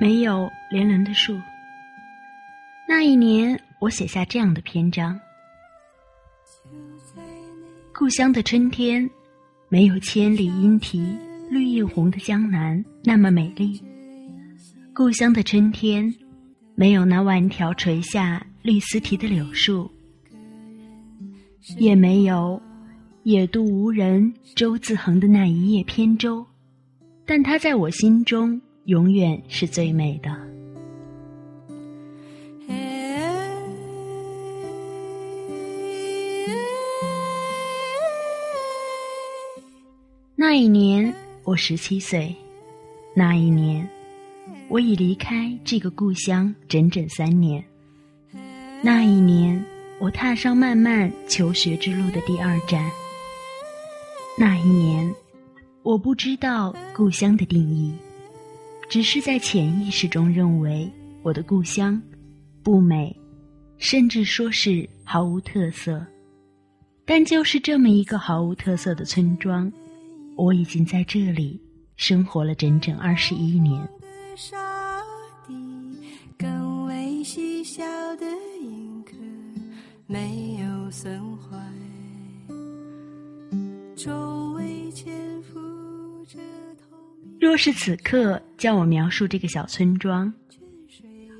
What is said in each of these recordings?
没有连轮的树。那一年，我写下这样的篇章：故乡的春天，没有千里莺啼绿映红的江南那么美丽；故乡的春天，没有那万条垂下绿丝绦的柳树，也没有野渡无人舟自横的那一叶扁舟。但它在我心中永远是最美的。那一年我十七岁，那一年我已离开这个故乡整整三年。那一年我踏上漫漫求学之路的第二站。那一年。我不知道故乡的定义，只是在潜意识中认为我的故乡不美，甚至说是毫无特色。但就是这么一个毫无特色的村庄，我已经在这里生活了整整二十一年。若是此刻叫我描述这个小村庄，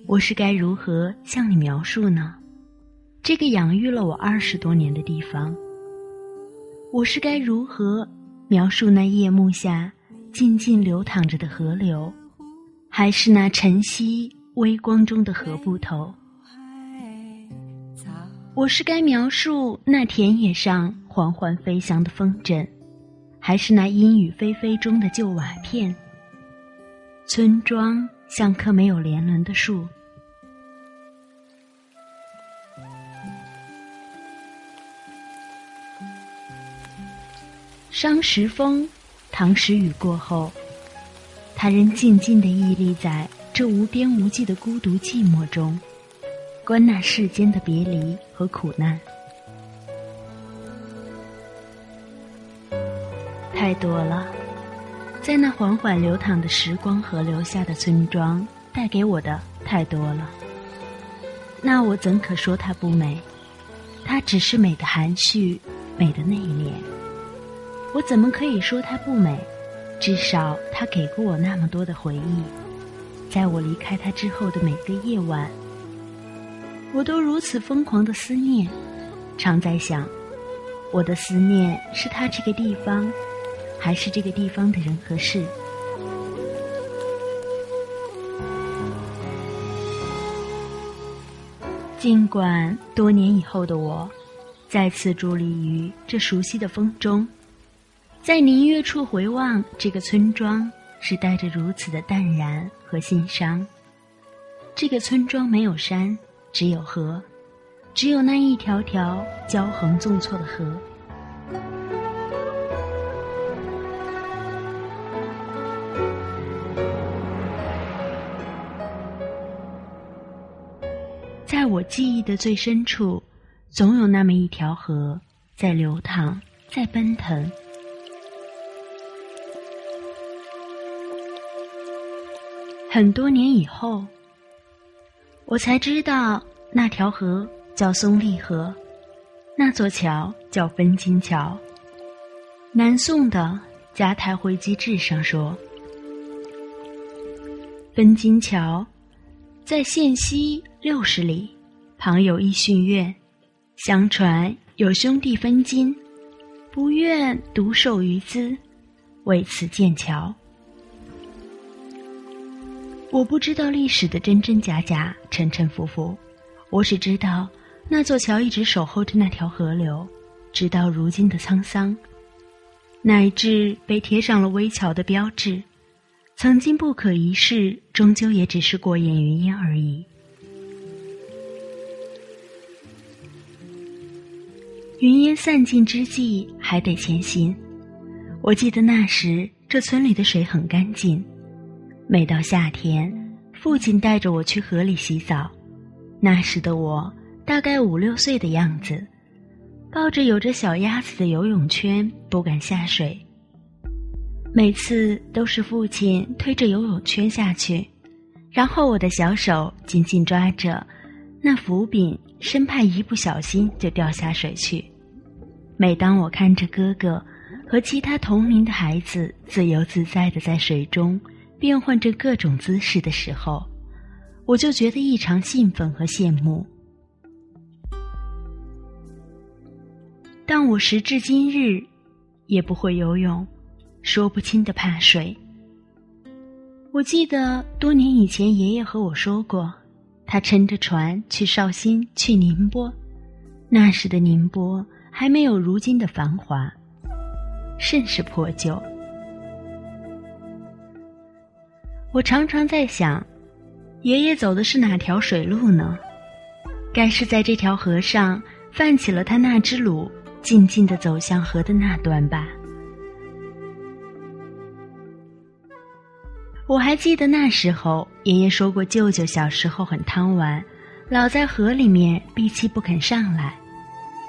我是该如何向你描述呢？这个养育了我二十多年的地方，我是该如何描述那夜幕下静静流淌着的河流，还是那晨曦微光中的河埠头？我是该描述那田野上缓缓飞翔的风筝？还是那阴雨霏霏中的旧瓦片。村庄像棵没有连轮的树。商时风，唐时雨过后，他仍静静地屹立在这无边无际的孤独寂寞中，观那世间的别离和苦难。太多了，在那缓缓流淌的时光河流下的村庄，带给我的太多了。那我怎可说它不美？它只是美的含蓄，美的内敛。我怎么可以说它不美？至少它给过我那么多的回忆。在我离开它之后的每个夜晚，我都如此疯狂的思念，常在想，我的思念是它这个地方。还是这个地方的人和事。尽管多年以后的我，再次伫立于这熟悉的风中，在宁月处回望这个村庄，是带着如此的淡然和心伤。这个村庄没有山，只有河，只有那一条条交横纵错的河。在我记忆的最深处，总有那么一条河在流淌，在奔腾。很多年以后，我才知道那条河叫松丽河，那座桥叫分金桥。南宋的《嘉泰会稽志》上说，分金桥。在县西六十里，旁有一训院。相传有兄弟分金，不愿独受于资，为此建桥。我不知道历史的真真假假、沉沉浮浮，我只知道那座桥一直守候着那条河流，直到如今的沧桑，乃至被贴上了危桥的标志。曾经不可一世，终究也只是过眼云烟而已。云烟散尽之际，还得前行。我记得那时，这村里的水很干净。每到夏天，父亲带着我去河里洗澡。那时的我大概五六岁的样子，抱着有着小鸭子的游泳圈，不敢下水。每次都是父亲推着游泳圈下去，然后我的小手紧紧抓着那浮柄，生怕一不小心就掉下水去。每当我看着哥哥和其他同龄的孩子自由自在的在水中变换着各种姿势的时候，我就觉得异常兴奋和羡慕。但我时至今日也不会游泳，说不清的怕水。我记得多年以前，爷爷和我说过，他乘着船去绍兴、去宁波。那时的宁波还没有如今的繁华，甚是破旧。我常常在想，爷爷走的是哪条水路呢？该是在这条河上泛起了他那只橹，静静的走向河的那端吧。我还记得那时候，爷爷说过，舅舅小时候很贪玩，老在河里面闭气不肯上来。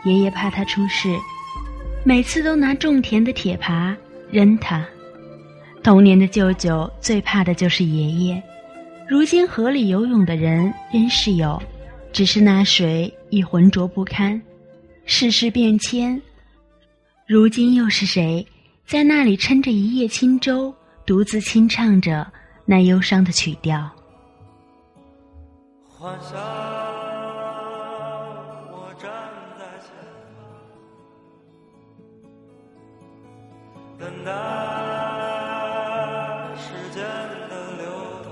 爷爷怕他出事，每次都拿种田的铁耙扔他。童年的舅舅最怕的就是爷爷。如今河里游泳的人仍是有，只是那水已浑浊不堪。世事变迁，如今又是谁在那里撑着一叶轻舟？独自清唱着那忧伤的曲调。欢笑，我站在前方，等待时间的流淌。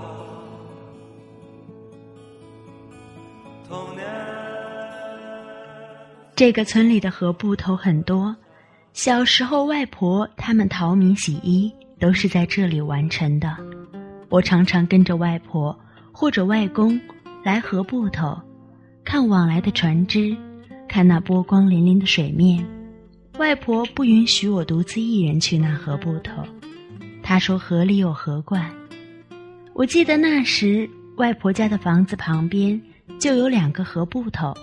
童年，这个村里的河埠头很多，小时候外婆他们淘米洗衣。都是在这里完成的。我常常跟着外婆或者外公来河埠头，看往来的船只，看那波光粼粼的水面。外婆不允许我独自一人去那河埠头，她说河里有河怪。我记得那时外婆家的房子旁边就有两个河埠头，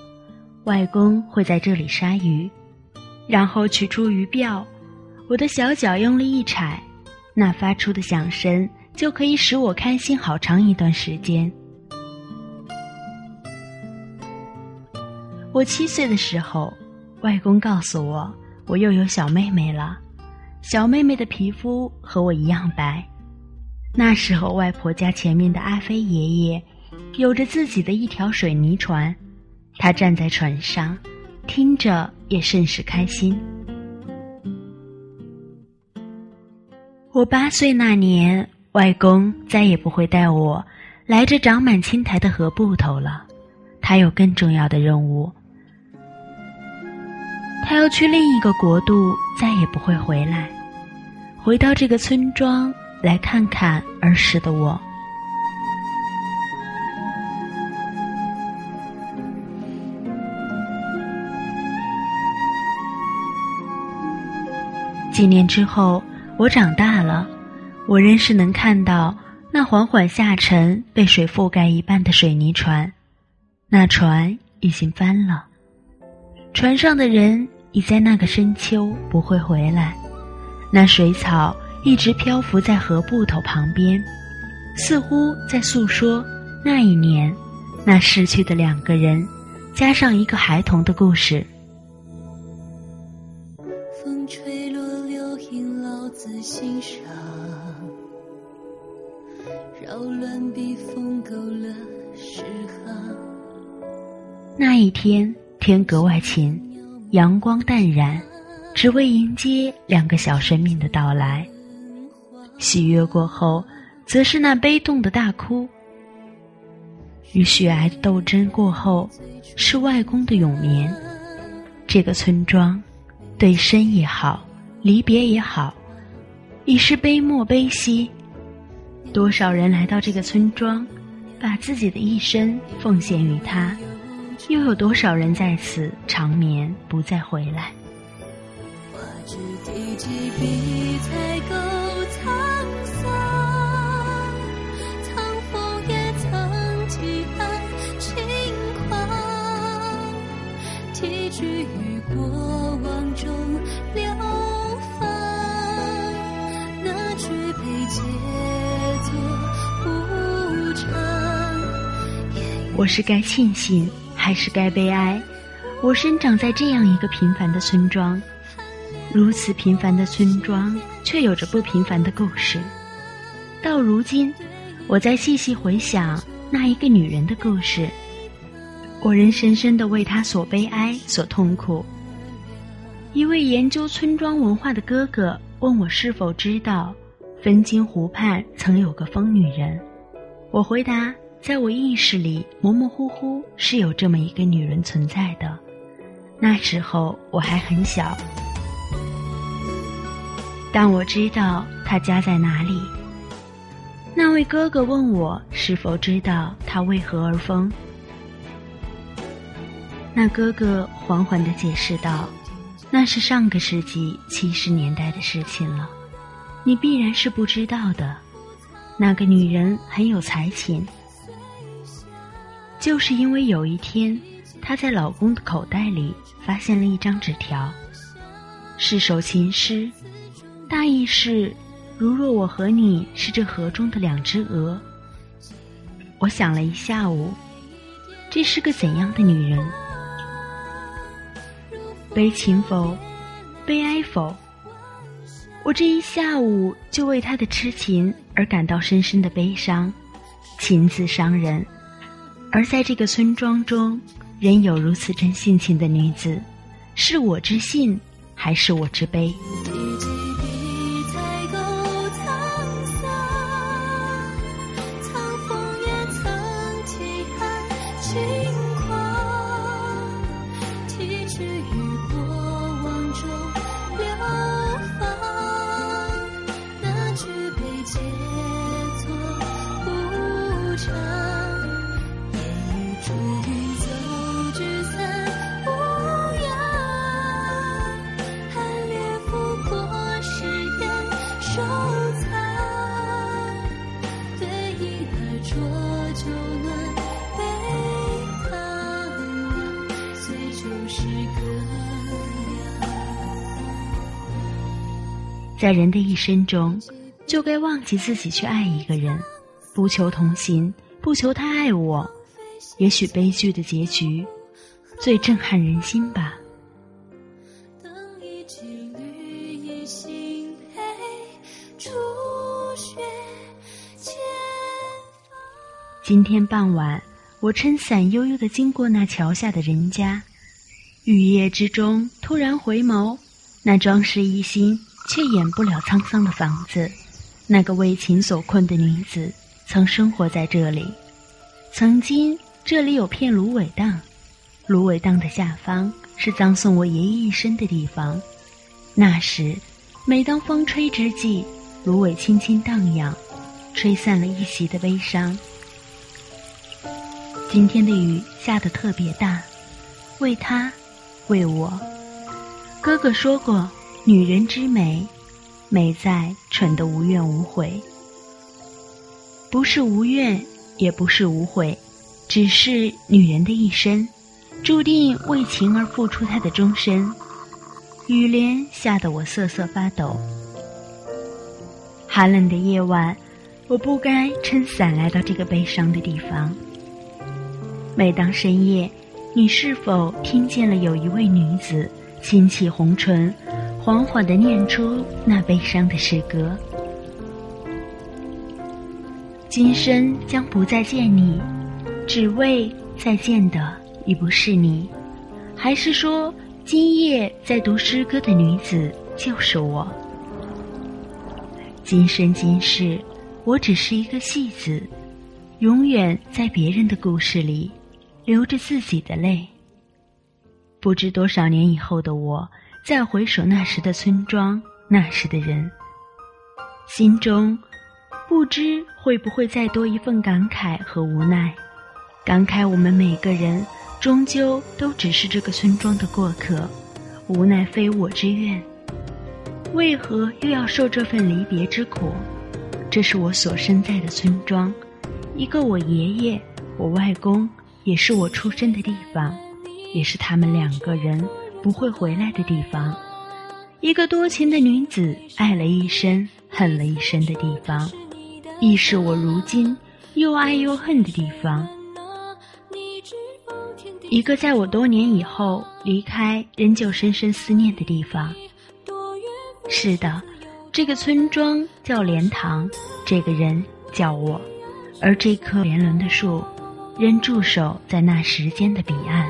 外公会在这里杀鱼，然后取出鱼鳔，我的小脚用力一踩。那发出的响声就可以使我开心好长一段时间。我七岁的时候，外公告诉我，我又有小妹妹了。小妹妹的皮肤和我一样白。那时候，外婆家前面的阿飞爷爷有着自己的一条水泥船，他站在船上，听着也甚是开心。我八岁那年，外公再也不会带我来这长满青苔的河埠头了。他有更重要的任务，他要去另一个国度，再也不会回来。回到这个村庄来看看儿时的我。几年之后。我长大了，我仍是能看到那缓缓下沉、被水覆盖一半的水泥船。那船已经翻了，船上的人已在那个深秋不会回来。那水草一直漂浮在河埠头旁边，似乎在诉说那一年那逝去的两个人，加上一个孩童的故事。天天格外晴，阳光淡然，只为迎接两个小生命的到来。喜悦过后，则是那悲痛的大哭。与血癌斗争过后，是外公的永眠。这个村庄，对生也好，离别也好。已是悲莫悲兮，多少人来到这个村庄，把自己的一生奉献于他，又有多少人在此长眠不再回来？花枝第几笔才够沧桑？苍风也曾几番轻狂，提取于过往中流。芳，那句被解作无常。我是该庆幸还是该悲哀？我生长在这样一个平凡的村庄，如此平凡的村庄，却有着不平凡的故事。到如今，我在细细回想那一个女人的故事，我仍深深的为她所悲哀、所痛苦。一位研究村庄文化的哥哥问我是否知道，分金湖畔曾有个疯女人。我回答。在我意识里，模模糊糊是有这么一个女人存在的。那时候我还很小，但我知道她家在哪里。那位哥哥问我是否知道她为何而疯。那哥哥缓缓地解释道：“那是上个世纪七十年代的事情了，你必然是不知道的。那个女人很有才情。”就是因为有一天，她在老公的口袋里发现了一张纸条，是首情诗，大意是：如若我和你是这河中的两只鹅。我想了一下午，这是个怎样的女人？悲情否？悲哀否？我这一下午就为她的痴情而感到深深的悲伤，情字伤人。而在这个村庄中，仍有如此真性情的女子，是我之幸，还是我之悲？在人的一生中，就该忘记自己去爱一个人，不求同行，不求他爱我。也许悲剧的结局，最震撼人心吧。今天傍晚，我撑伞悠悠地经过那桥下的人家，雨夜之中突然回眸，那装饰一新。却掩不了沧桑的房子，那个为情所困的女子曾生活在这里。曾经这里有片芦苇荡，芦苇荡的下方是葬送我爷爷一生的地方。那时，每当风吹之际，芦苇轻轻荡漾，吹散了一席的悲伤。今天的雨下得特别大，为他，为我。哥哥说过。女人之美，美在蠢得无怨无悔。不是无怨，也不是无悔，只是女人的一生，注定为情而付出她的终身。雨帘吓得我瑟瑟发抖。寒冷的夜晚，我不该撑伞来到这个悲伤的地方。每当深夜，你是否听见了有一位女子轻启红唇？缓缓地念出那悲伤的诗歌。今生将不再见你，只为再见的已不是你，还是说今夜在读诗歌的女子就是我？今生今世，我只是一个戏子，永远在别人的故事里流着自己的泪。不知多少年以后的我。再回首那时的村庄，那时的人，心中不知会不会再多一份感慨和无奈。感慨我们每个人终究都只是这个村庄的过客，无奈非我之愿。为何又要受这份离别之苦？这是我所生在的村庄，一个我爷爷、我外公，也是我出生的地方，也是他们两个人。不会回来的地方，一个多情的女子爱了一生，恨了一生的地方，亦是我如今又爱又恨的地方。一个在我多年以后离开，仍旧深深思念的地方。是的，这个村庄叫莲塘，这个人叫我，而这棵年轮的树，仍驻守在那时间的彼岸。